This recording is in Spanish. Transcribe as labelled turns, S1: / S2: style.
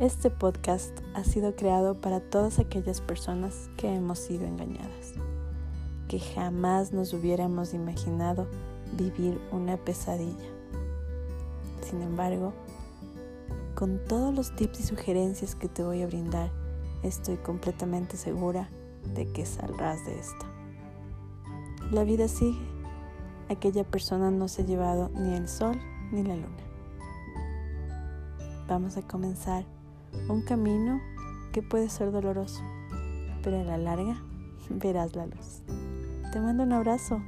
S1: Este podcast ha sido creado para todas aquellas personas que hemos sido engañadas, que jamás nos hubiéramos imaginado vivir una pesadilla. Sin embargo, con todos los tips y sugerencias que te voy a brindar, estoy completamente segura de que saldrás de esta. La vida sigue. Aquella persona no se ha llevado ni el sol ni la luna. Vamos a comenzar un camino que puede ser doloroso, pero a la larga verás la luz. Te mando un abrazo